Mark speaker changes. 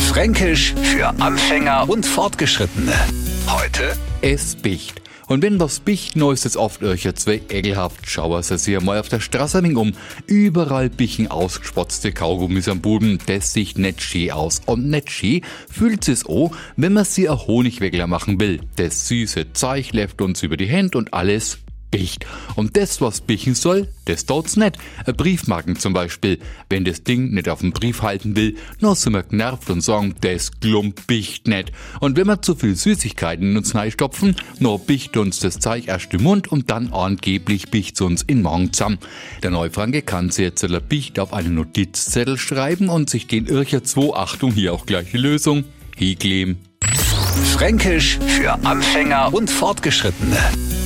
Speaker 1: Fränkisch für Anfänger und Fortgeschrittene. Heute
Speaker 2: Es bicht. Und wenn was bicht neues ist oft euch zwei ekelhaft schauer sie sich mal auf der Straße um. Überall bichen ausgespotzte Kaugummis am Boden. Das sieht schön aus. Und schön fühlt es auch, wenn man sie a Honigwegler machen will. Das süße Zeug läuft uns über die Hände und alles bicht. Und das, was bichen soll, das tut's nicht. Briefmarken zum Beispiel. Wenn das Ding nicht auf dem Brief halten will, nur sind wir genervt und sagen, das Klump bicht nicht. Und wenn wir zu viel Süßigkeiten in uns stopfen, nur bicht uns das Zeug erst im Mund und dann angeblich bicht's uns in Magen zusammen. Der Neufranke kann sich jetzt ein Bicht auf einen Notizzettel schreiben und sich den Ircher 2, Achtung, hier auch gleich die Lösung, hinkleben.
Speaker 1: Fränkisch für Anfänger und Fortgeschrittene.